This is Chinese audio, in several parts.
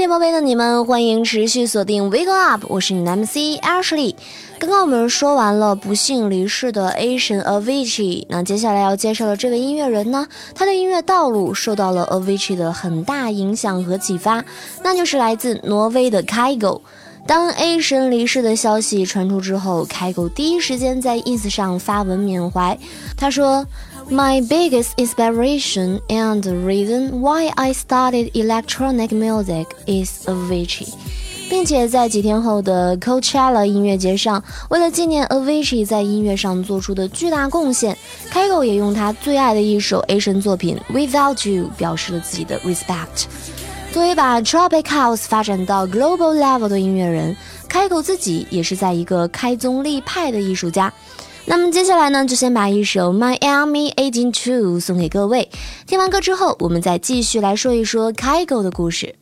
电波杯的你们，欢迎持续锁定 Wake Up，我是你的 MC Ashley。刚刚我们说完了不幸离世的 Asian Avicii，那接下来要介绍的这位音乐人呢，他的音乐道路受到了 Avicii 的很大影响和启发，那就是来自挪威的 Kygo。当 A 神离世的消息传出之后，Kygo 第一时间在 ins 上发文缅怀，他说。My biggest inspiration and reason why I started electronic music is Avicii，并且在几天后的 Coachella 音乐节上，为了纪念 Avicii 在音乐上做出的巨大贡献，Kygo 也用他最爱的一首 Asian 作品 Without You 表示了自己的 respect。作为把 Tropic House 发展到 global level 的音乐人，Kygo 自己也是在一个开宗立派的艺术家。那么接下来呢，就先把一首《Miami Eighteen Two》送给各位。听完歌之后，我们再继续来说一说 Kygo 的故事。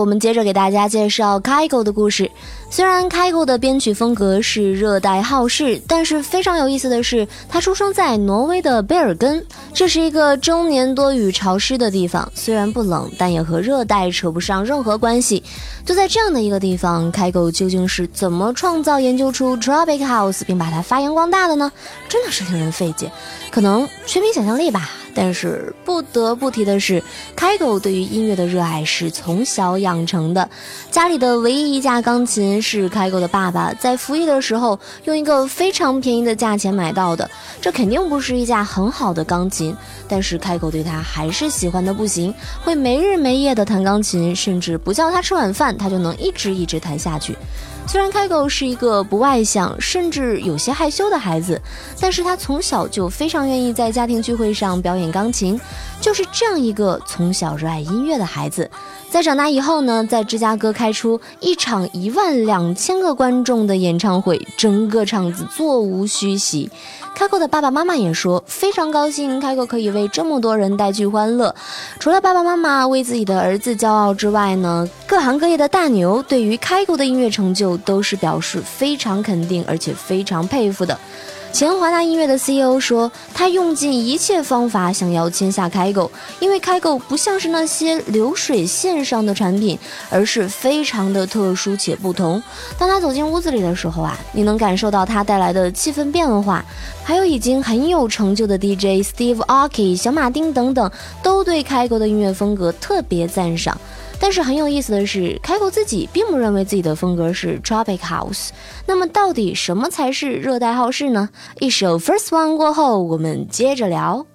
我们接着给大家介绍开狗的故事。虽然开狗的编曲风格是热带好事，但是非常有意思的是，他出生在挪威的贝尔根，这是一个终年多雨潮湿的地方。虽然不冷，但也和热带扯不上任何关系。就在这样的一个地方，开狗究竟是怎么创造、研究出 Tropic House 并把它发扬光大的呢？真的是令人费解，可能缺乏想象力吧。但是不得不提的是，开狗对于音乐的热爱是从小养成的。家里的唯一一架钢琴是开狗的爸爸在服役的时候用一个非常便宜的价钱买到的。这肯定不是一架很好的钢琴，但是开狗对他还是喜欢的不行，会没日没夜的弹钢琴，甚至不叫他吃晚饭，他就能一直一直弹下去。虽然开狗是一个不外向，甚至有些害羞的孩子，但是他从小就非常愿意在家庭聚会上表演钢琴。就是这样一个从小热爱音乐的孩子，在长大以后呢，在芝加哥开出一场一万两千个观众的演唱会，整个场子座无虚席。开口的爸爸妈妈也说非常高兴，开口可以为这么多人带去欢乐。除了爸爸妈妈为自己的儿子骄傲之外呢，各行各业的大牛对于开口的音乐成就都是表示非常肯定，而且非常佩服的。前华纳音乐的 CEO 说，他用尽一切方法想要签下开狗，因为开狗不像是那些流水线上的产品，而是非常的特殊且不同。当他走进屋子里的时候啊，你能感受到他带来的气氛变化，还有已经很有成就的 DJ Steve Aoki、小马丁等等，都对开狗的音乐风格特别赞赏。但是很有意思的是，开口自己并不认为自己的风格是 Tropic House。那么到底什么才是热带好事呢？一首 First One 过后，我们接着聊。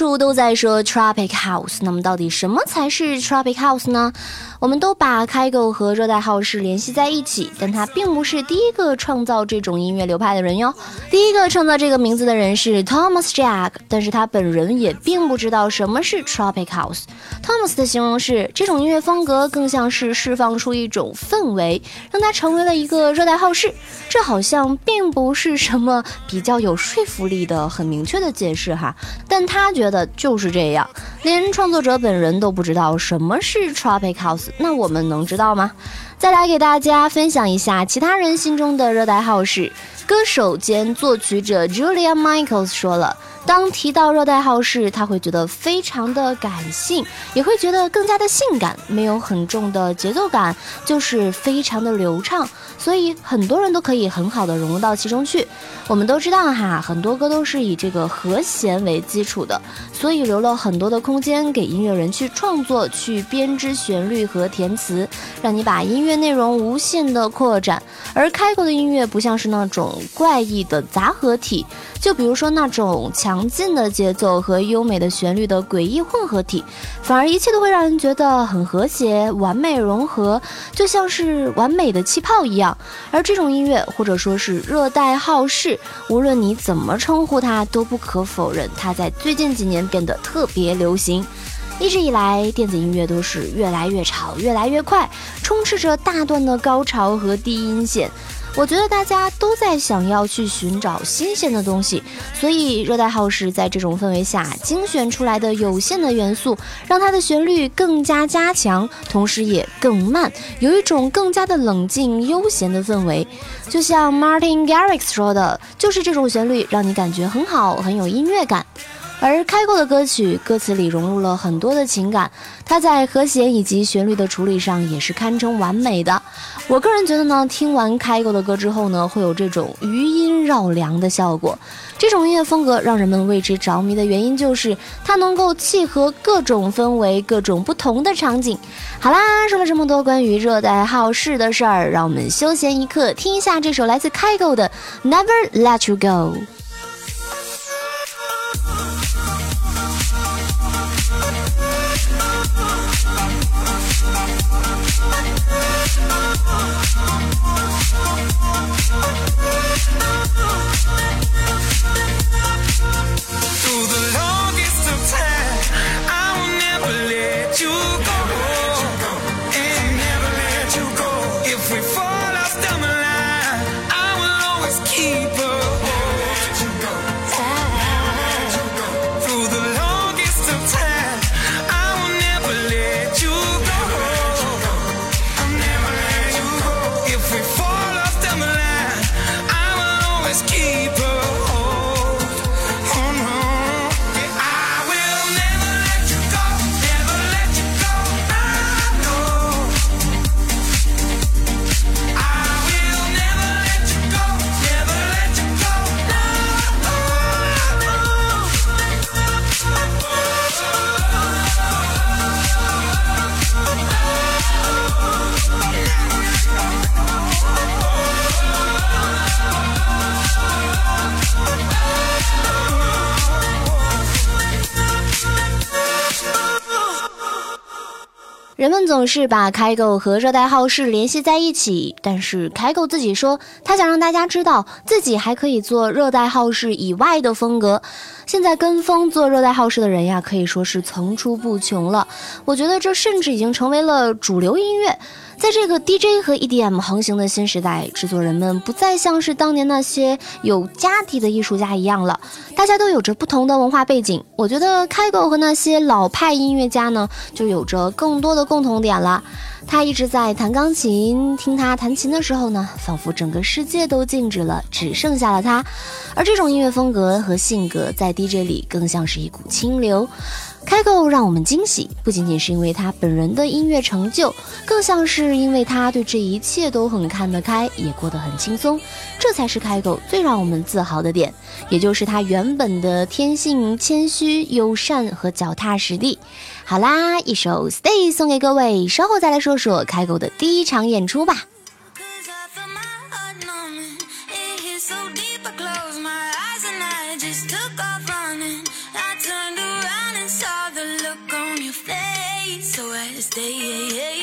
处都在说 Tropic House，那么到底什么才是 Tropic House 呢？我们都把开狗和热带浩室联系在一起，但他并不是第一个创造这种音乐流派的人哟。第一个创造这个名字的人是 Thomas Jack，但是他本人也并不知道什么是 Tropic House。Thomas 的形容是，这种音乐风格更像是释放出一种氛围，让它成为了一个热带浩室。这好像并不是什么比较有说服力的很明确的解释哈，但他觉得就是这样。连创作者本人都不知道什么是 Tropic House，那我们能知道吗？再来给大家分享一下其他人心中的热带好事。歌手兼作曲者 Julia Michaels 说了。当提到热带号室，他会觉得非常的感性，也会觉得更加的性感，没有很重的节奏感，就是非常的流畅，所以很多人都可以很好的融入到其中去。我们都知道哈，很多歌都是以这个和弦为基础的，所以留了很多的空间给音乐人去创作、去编织旋律和填词，让你把音乐内容无限的扩展。而开口的音乐不像是那种怪异的杂合体。就比如说那种强劲的节奏和优美的旋律的诡异混合体，反而一切都会让人觉得很和谐、完美融合，就像是完美的气泡一样。而这种音乐，或者说是热带好事，无论你怎么称呼它，都不可否认，它在最近几年变得特别流行。一直以来，电子音乐都是越来越吵、越来越快，充斥着大段的高潮和低音线。我觉得大家都在想要去寻找新鲜的东西，所以热带号是在这种氛围下精选出来的有限的元素，让它的旋律更加加强，同时也更慢，有一种更加的冷静悠闲的氛围。就像 Martin Garrix 说的，就是这种旋律让你感觉很好，很有音乐感。而开过的歌曲歌词里融入了很多的情感，它在和弦以及旋律的处理上也是堪称完美的。我个人觉得呢，听完开过的歌之后呢，会有这种余音绕梁的效果。这种音乐风格让人们为之着迷的原因，就是它能够契合各种氛围、各种不同的场景。好啦，说了这么多关于热带好事的事儿，让我们休闲一刻，听一下这首来自开过的《Never Let You Go》。I'm 人们总是把开狗和热带好事联系在一起，但是开狗自己说，他想让大家知道自己还可以做热带好事以外的风格。现在跟风做热带好事的人呀，可以说是层出不穷了。我觉得这甚至已经成为了主流音乐。在这个 DJ 和 EDM 横行的新时代，制作人们不再像是当年那些有家底的艺术家一样了，大家都有着不同的文化背景。我觉得开狗和那些老派音乐家呢，就有着更多的共同点了。他一直在弹钢琴，听他弹琴的时候呢，仿佛整个世界都静止了，只剩下了他。而这种音乐风格和性格，在 DJ 里更像是一股清流。开口让我们惊喜，不仅仅是因为他本人的音乐成就，更像是因为他对这一切都很看得开，也过得很轻松。这才是开狗最让我们自豪的点，也就是他原本的天性谦虚、友善和脚踏实地。好啦，一首《Stay》送给各位，稍后再来说说开狗的第一场演出吧。Day. Yeah, yeah,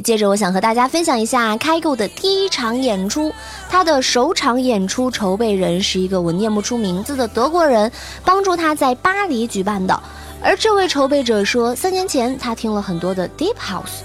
接着，我想和大家分享一下开购的第一场演出。他的首场演出筹备人是一个我念不出名字的德国人，帮助他在巴黎举办的。而这位筹备者说，三年前他听了很多的 Deep House。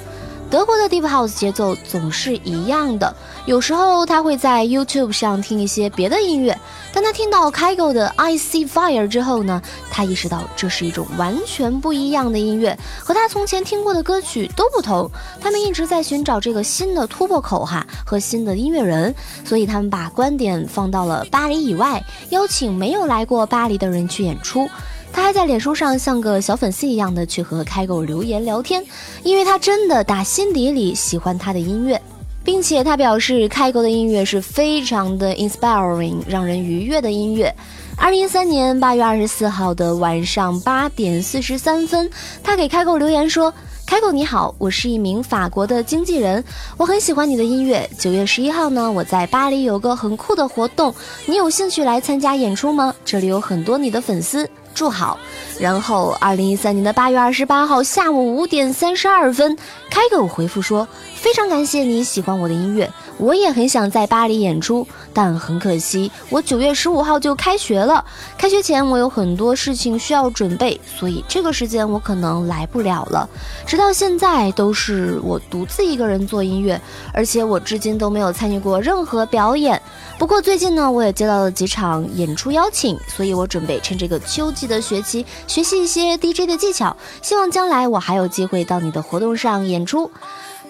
德国的 Deep House 节奏总是一样的，有时候他会在 YouTube 上听一些别的音乐。当他听到 Kygo 的 I See Fire 之后呢，他意识到这是一种完全不一样的音乐，和他从前听过的歌曲都不同。他们一直在寻找这个新的突破口哈和新的音乐人，所以他们把观点放到了巴黎以外，邀请没有来过巴黎的人去演出。他还在脸书上像个小粉丝一样的去和开狗留言聊天，因为他真的打心底里喜欢他的音乐，并且他表示开狗的音乐是非常的 inspiring，让人愉悦的音乐。二零一三年八月二十四号的晚上八点四十三分，他给开狗留言说：“开狗你好，我是一名法国的经纪人，我很喜欢你的音乐。九月十一号呢，我在巴黎有个很酷的活动，你有兴趣来参加演出吗？这里有很多你的粉丝。”祝好。然后，二零一三年的八月二十八号下午五点三十二分，开狗回复说：“非常感谢你喜欢我的音乐，我也很想在巴黎演出，但很可惜，我九月十五号就开学了。开学前我有很多事情需要准备，所以这个时间我可能来不了了。直到现在都是我独自一个人做音乐，而且我至今都没有参与过任何表演。不过最近呢，我也接到了几场演出邀请，所以我准备趁这个秋季的学期。”学习一些 DJ 的技巧，希望将来我还有机会到你的活动上演出。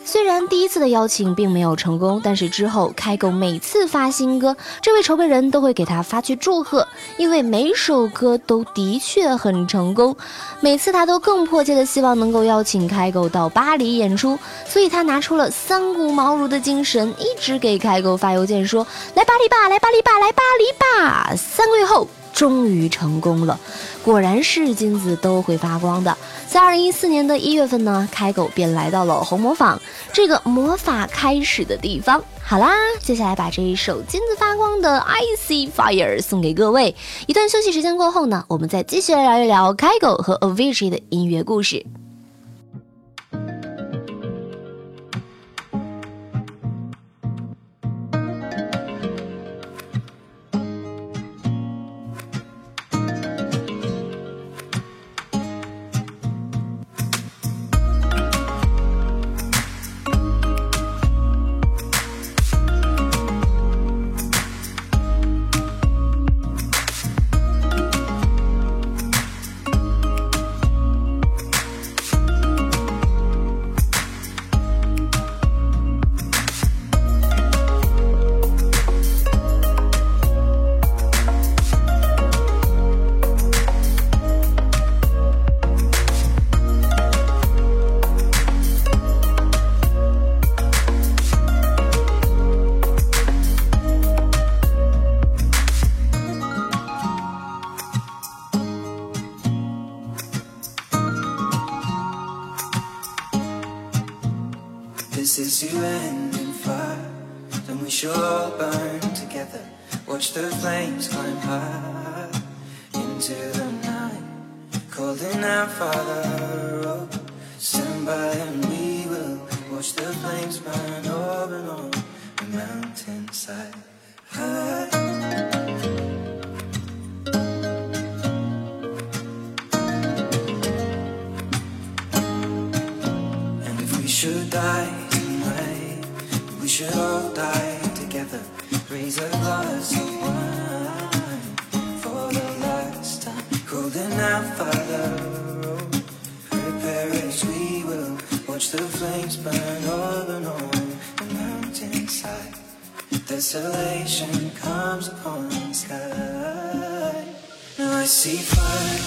虽然第一次的邀请并没有成功，但是之后开狗每次发新歌，这位筹备人都会给他发去祝贺，因为每首歌都的确很成功。每次他都更迫切的希望能够邀请开狗到巴黎演出，所以他拿出了三顾茅庐的精神，一直给开狗发邮件说：“来巴黎吧，来巴黎吧，来巴黎吧。”三个月后。终于成功了，果然是金子都会发光的。在二零一四年的一月份呢，开狗便来到了红魔坊这个魔法开始的地方。好啦，接下来把这一首金子发光的《I See Fire》送给各位。一段休息时间过后呢，我们再继续来聊一聊开狗和 Avicii 的音乐故事。Die we should all die together. Raise a glass of wine for the last time. Holding out Father, prepare as we will. Watch the flames burn all and on the mountainside. Desolation comes upon the sky. Now I see fire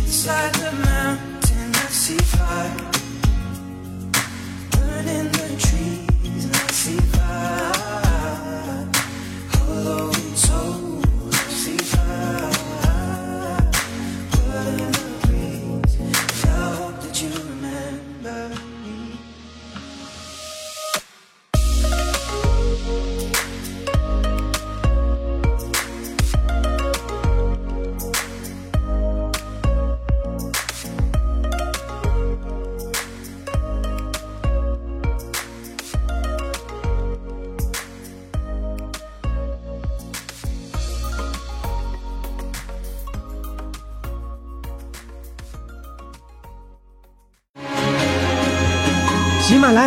inside the mountain. I see fire burning the trees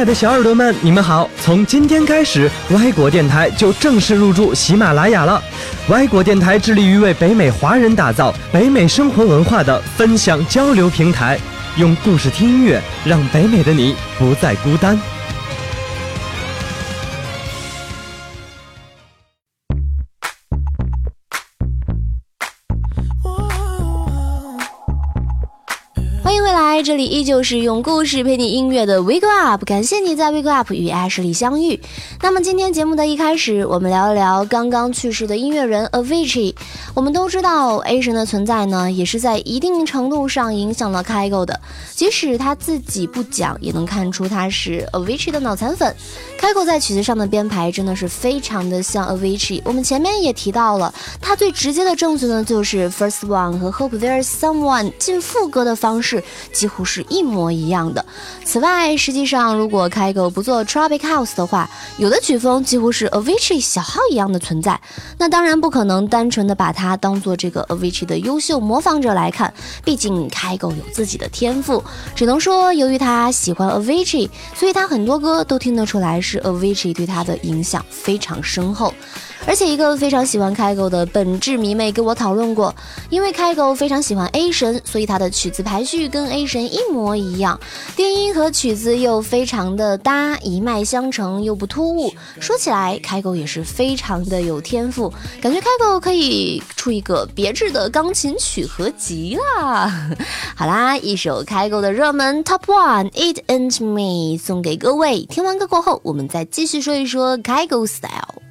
亲爱的小耳朵们，你们好！从今天开始，歪果电台就正式入驻喜马拉雅了。歪果电台致力于为北美华人打造北美生活文化的分享交流平台，用故事听音乐，让北美的你不再孤单。这里依旧是用故事陪你音乐的 Wake Up，感谢你在 Wake Up 与 Ashley 相遇。那么今天节目的一开始，我们聊一聊刚刚去世的音乐人 Avicii。我们都知道 A 神的存在呢，也是在一定程度上影响了 Kygo 的，即使他自己不讲，也能看出他是 Avicii 的脑残粉。Kygo 在曲子上的编排真的是非常的像 Avicii。我们前面也提到了，他最直接的证据呢，就是 First One 和 Hope There's Someone 进副歌的方式几乎是一模一样的。此外，实际上如果 Kygo 不做 Tropic House 的话，有的曲风几乎是 Avicii 小号一样的存在。那当然不可能单纯的把它当做这个 Avicii 的优秀模仿者来看，毕竟 Kygo 有自己的天赋。只能说，由于他喜欢 Avicii，所以他很多歌都听得出来是 Avicii 对他的影响非常深厚。而且一个非常喜欢 Kygo 的本质迷妹跟我讨论过，因为 Kygo 非常喜欢 A 神，所以他的曲子排序跟 A 神一模一样，电音和曲子又非常的搭，一脉相承又不突兀。说起来，Kygo 也是非常的有天赋，感觉 Kygo 可以出一个别致的钢琴曲合集啦。好啦，一首 Kygo 的热门 Top One It and Me 送给各位。听完歌过后，我们再继续说一说 Kygo Style。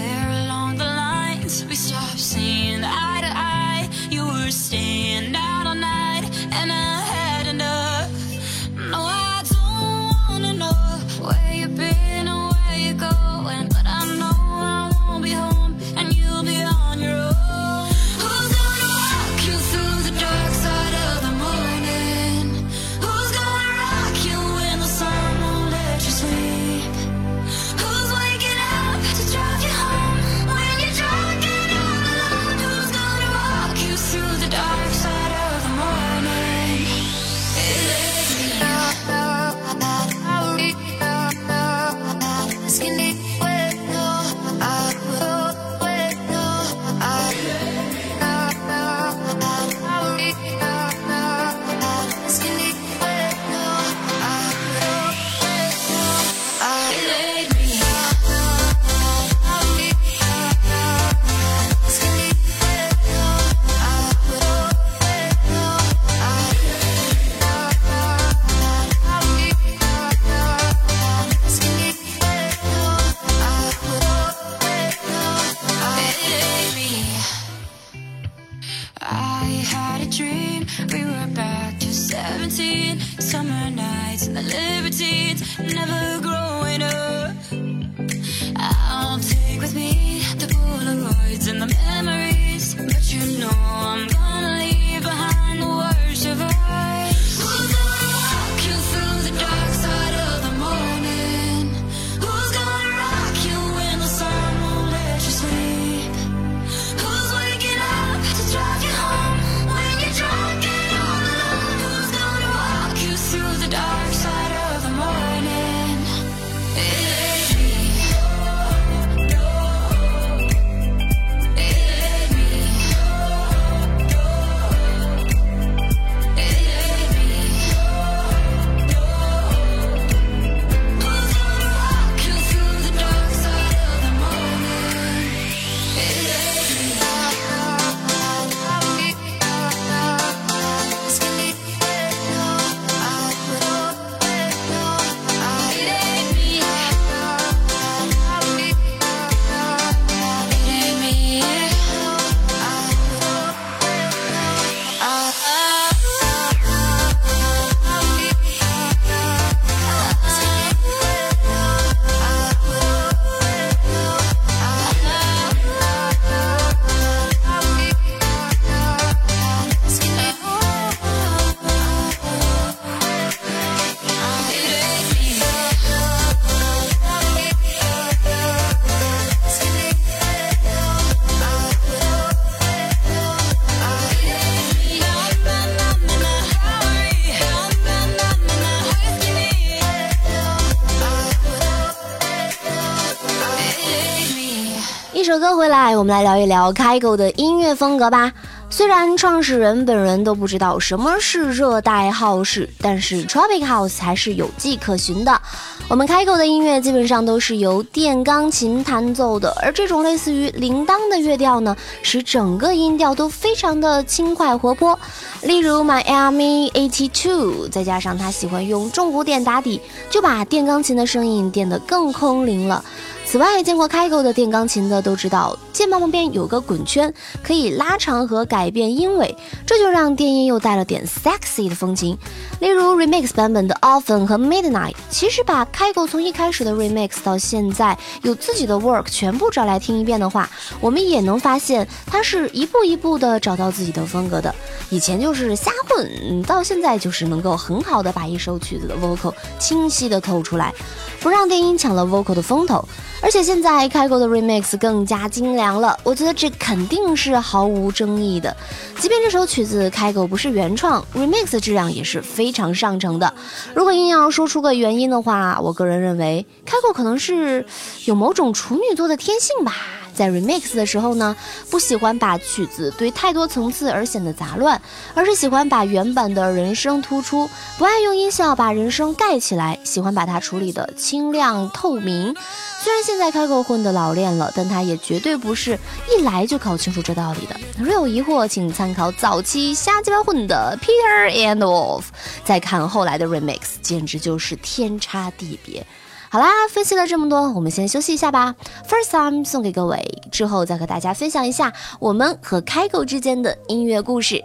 我们来聊一聊 Kygo 的音乐风格吧。虽然创始人本人都不知道什么是热带 house，但是 tropic house 还是有迹可循的。我们开口的音乐基本上都是由电钢琴弹奏的，而这种类似于铃铛的乐调呢，使整个音调都非常的轻快活泼。例如 Miami Eighty Two，再加上他喜欢用重鼓点打底，就把电钢琴的声音变得更空灵了。此外，见过开口的电钢琴的都知道，键盘旁边有个滚圈，可以拉长和改变音尾，这就让电音又带了点 sexy 的风情。例如 remix 版本的 Often 和 Midnight，其实把开口从一开始的 remix 到现在有自己的 work 全部找来听一遍的话，我们也能发现他是一步一步的找到自己的风格的。以前就是瞎混，到现在就是能够很好的把一首曲子的 vocal 清晰的透出来，不让电音抢了 vocal 的风头。而且现在开口的 remix 更加精良了，我觉得这肯定是毫无争议的。即便这首曲子开口不是原创，remix 质量也是非常上乘的。如果硬要说出个原因的话，我个人认为开口可能是有某种处女座的天性吧。在 remix 的时候呢，不喜欢把曲子堆太多层次而显得杂乱，而是喜欢把原版的人声突出，不爱用音效把人声盖起来，喜欢把它处理的清亮透明。虽然现在开口混的老练了，但他也绝对不是一来就搞清楚这道理的。若有疑惑，请参考早期瞎鸡巴混的 Peter and Wolf，再看后来的 remix，简直就是天差地别。好啦，分析了这么多，我们先休息一下吧。First time 送给各位，之后再和大家分享一下我们和开口之间的音乐故事。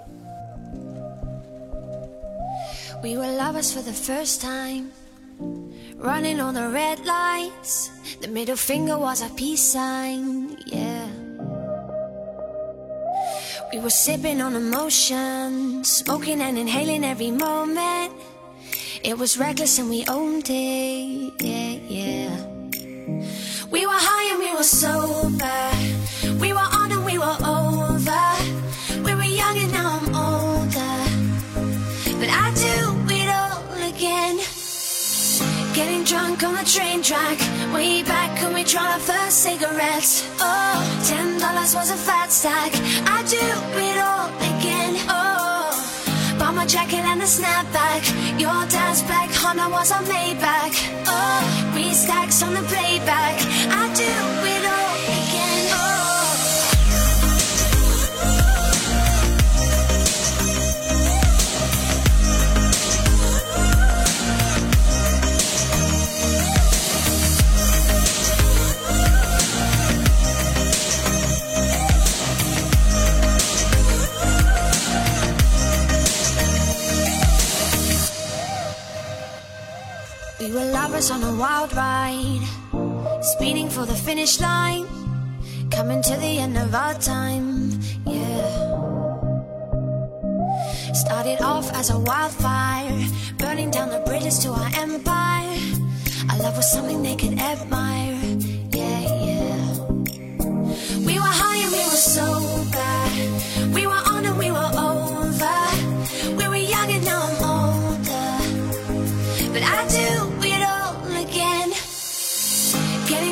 We were lovers for the first time. Running on the red lights. The middle finger was a peace sign. Yeah. We were sipping on emotion. Smoking and inhaling every moment. It was reckless and we owned it. Yeah, yeah. We were high and we were sober. We were on and we were over. We were young and now I'm older. But I do it all again. Getting drunk on the train track. Way back when we tried our first cigarettes. Oh, ten dollars was a fat stack. I do it all again. Oh, bought my jacket and a snapback. Your dad's black Honda was a Maybach. Oh, three stacks on the playback. Were lovers on a wild ride, speeding for the finish line, coming to the end of our time, yeah. Started off as a wildfire, burning down the bridges to our empire. Our love was something they could admire, yeah, yeah. We were high and we were so we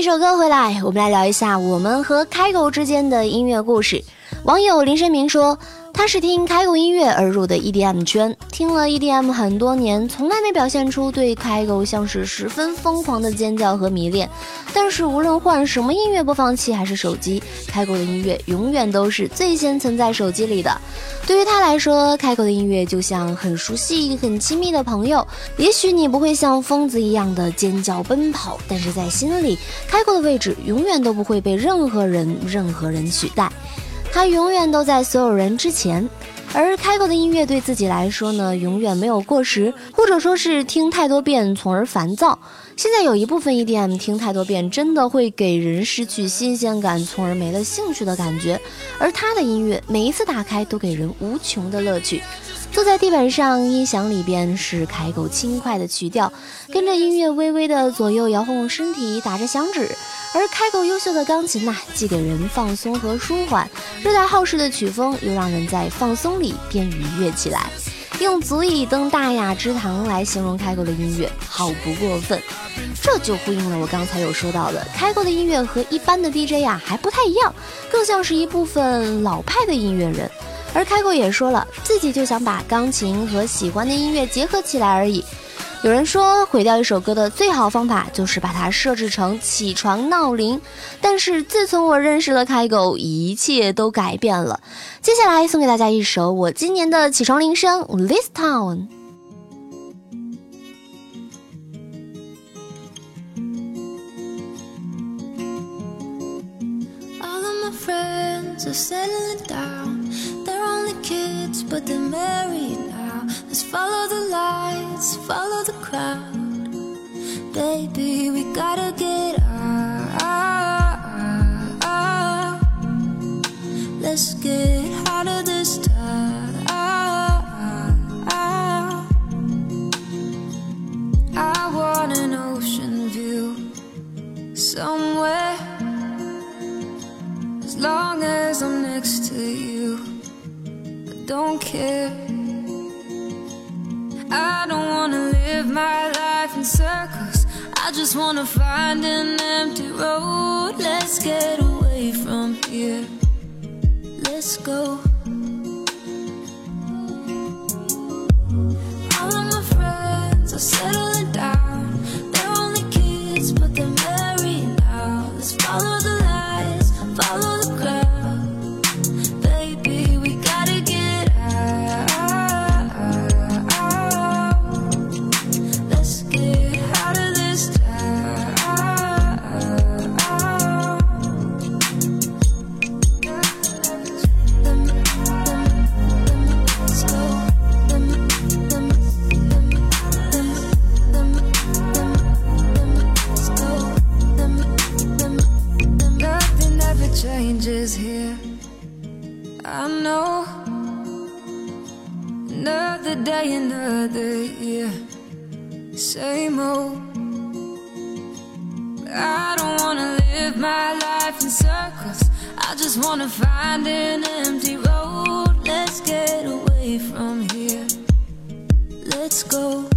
一首歌回来，我们来聊一下我们和开口之间的音乐故事。网友林生明说，他是听开狗音乐而入的 EDM 圈，听了 EDM 很多年，从来没表现出对开狗像是十分疯狂的尖叫和迷恋。但是无论换什么音乐播放器还是手机，开狗的音乐永远都是最先存在手机里的。对于他来说，开狗的音乐就像很熟悉、很亲密的朋友。也许你不会像疯子一样的尖叫奔跑，但是在心里，开狗的位置永远都不会被任何人、任何人取代。他永远都在所有人之前，而开口的音乐对自己来说呢，永远没有过时，或者说是听太多遍从而烦躁。现在有一部分 EDM 听太多遍，真的会给人失去新鲜感，从而没了兴趣的感觉。而他的音乐每一次打开都给人无穷的乐趣。坐在地板上，音响里边是开口轻快的曲调，跟着音乐微微的左右摇晃身体，打着响指。而开口优秀的钢琴呐，既给人放松和舒缓，热带浩世的曲风又让人在放松里便愉悦起来。用足以登大雅之堂来形容开口的音乐，好不过分。这就呼应了我刚才有说到的，开口的音乐和一般的 DJ 呀还不太一样，更像是一部分老派的音乐人。而开口也说了，自己就想把钢琴和喜欢的音乐结合起来而已。有人说，毁掉一首歌的最好方法就是把它设置成起床闹铃。但是自从我认识了开狗，一切都改变了。接下来送给大家一首我今年的起床铃声《This Town》。All of my friends are settling down. Kids, but they're married now. Let's follow the lights, follow the crowd. Baby, we gotta get out. Let's get out of this town. I want an ocean view somewhere. As long as I'm don't care. I don't wanna live my life in circles. I just wanna find an empty road. Let's get away from here. Let's go. All of my friends are settling wanna find an empty road. Let's get away from here. Let's go.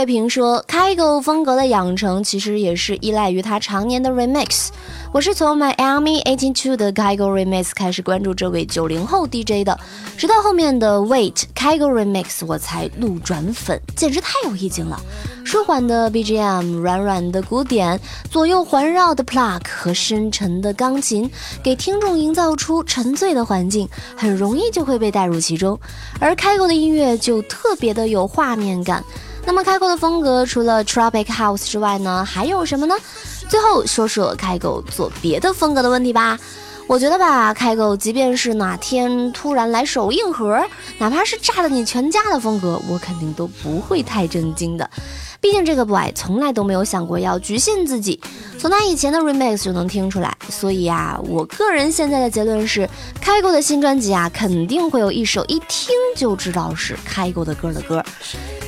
前看到乐评说，开狗风格的养成其实也是依赖于他常年的 remix。我是从 Miami 182的 Kygo Remix 开始关注这位九零后 DJ 的，直到后面的 Wait Kygo Remix 我才路转粉，简直太有意境了。舒缓的 BGM，软软的鼓点，左右环绕的 pluck 和深沉的钢琴，给听众营造出沉醉的环境，很容易就会被带入其中。而 Kygo 的音乐就特别的有画面感。那么开狗的风格除了 Tropic House 之外呢，还有什么呢？最后说说开狗做别的风格的问题吧。我觉得吧，开狗即便是哪天突然来首硬核，哪怕是炸了你全家的风格，我肯定都不会太震惊的。毕竟这个 boy 从来都没有想过要局限自己，从他以前的 remix 就能听出来。所以啊，我个人现在的结论是，开狗的新专辑啊，肯定会有一首一听就知道是开狗的歌的歌。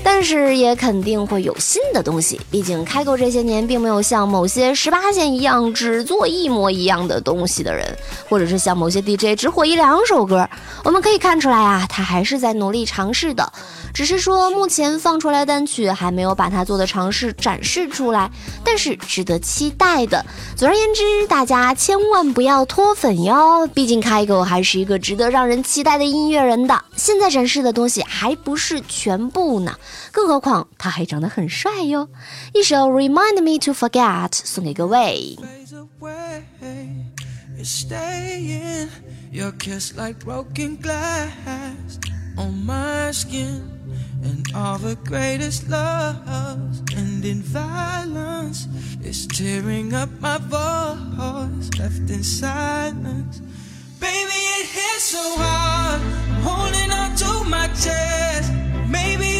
但是也肯定会有新的东西，毕竟开狗这些年并没有像某些十八线一样只做一模一样的东西的人，或者是像某些 DJ 只火一两首歌。我们可以看出来啊，他还是在努力尝试的，只是说目前放出来单曲还没有把他做的尝试展示出来，但是值得期待的。总而言之，大家千万不要脱粉哟，毕竟开狗还是一个值得让人期待的音乐人的。现在展示的东西还不是全部呢。更何况他还长得很帅哟！一首《Remind Me to Forget》送给各位。 fades away. You're staying. Your kiss like broken glass on my skin. And all the greatest loves end in violence. It's tearing up my voice, left in silence. Baby, it hits so hard. I'm holding on to my chest. Maybe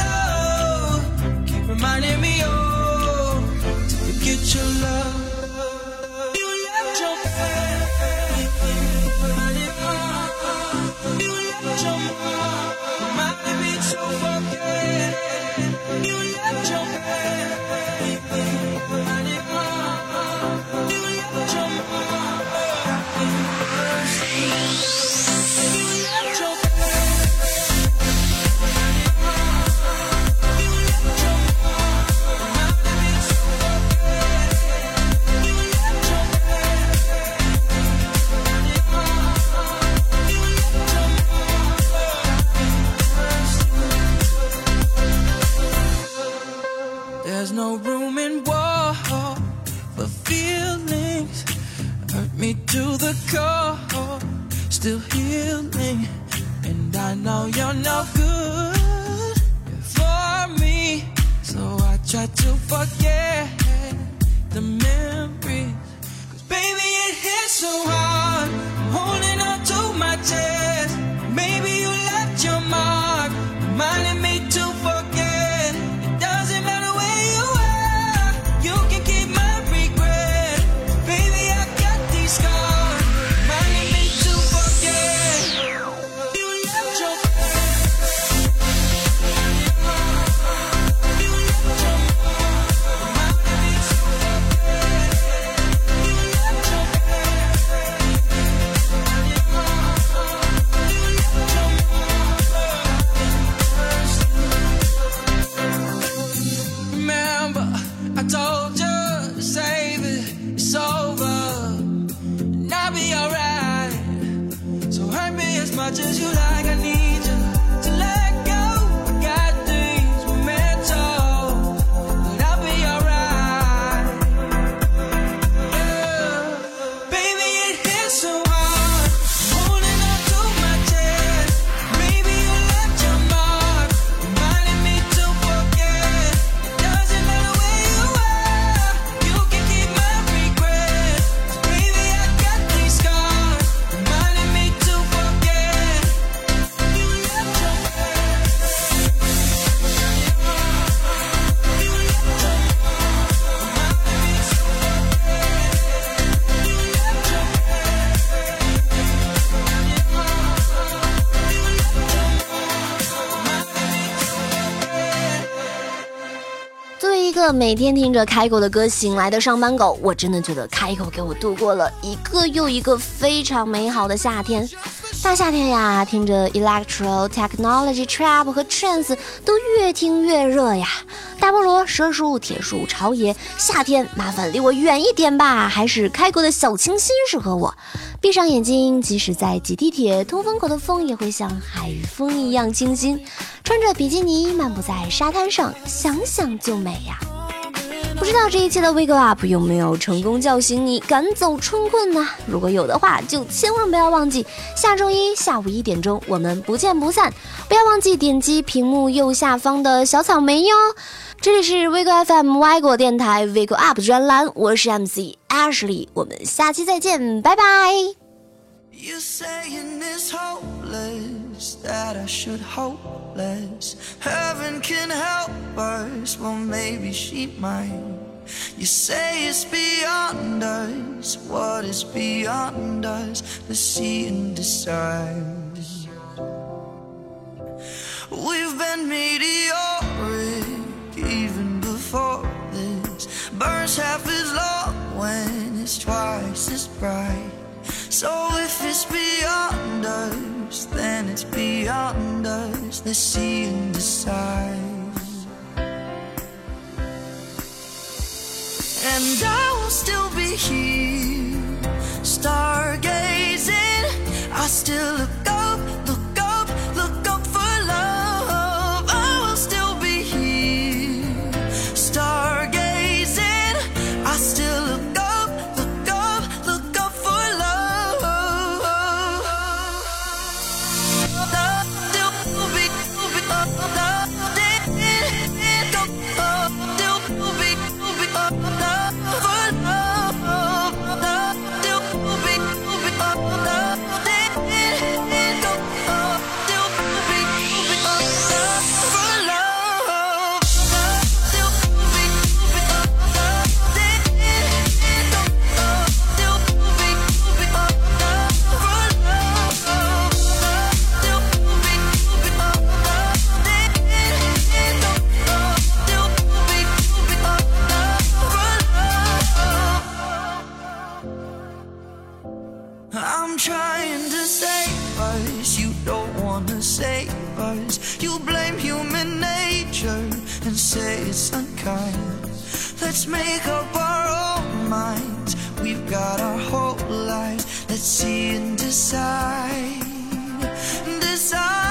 每天听着开口的歌醒来的上班狗，我真的觉得开口给我度过了一个又一个非常美好的夏天。大夏天呀，听着 electro technology trap 和 trance 都越听越热呀。大菠萝、蛇叔、铁树、朝爷，夏天麻烦离我远一点吧。还是开口的小清新适合我。闭上眼睛，即使在挤地铁，通风口的风也会像海风一样清新。穿着比基尼漫步在沙滩上，想想就美呀。不知道这一期的 Wake Up 有没有成功叫醒你，赶走春困呢？如果有的话，就千万不要忘记下周一下午一点钟，我们不见不散。不要忘记点击屏幕右下方的小草莓哟。这里是 Wake FM 外国电台 Wake Up 专栏，我是 MC Ashley，我们下期再见，拜拜。You saying it's hopeless that I should hope less. Heaven can help us, well maybe she might. You say it's beyond us. What is beyond us? Let's see and decide. We've been meteoric even before this. Burns half as long when it's twice as bright. So if it's beyond us, then it's beyond us. Let's see and decide. And I will still be here, stargazing. I still look up, unkind. Let's make up our own minds. We've got our whole lives. Let's see and decide. Decide.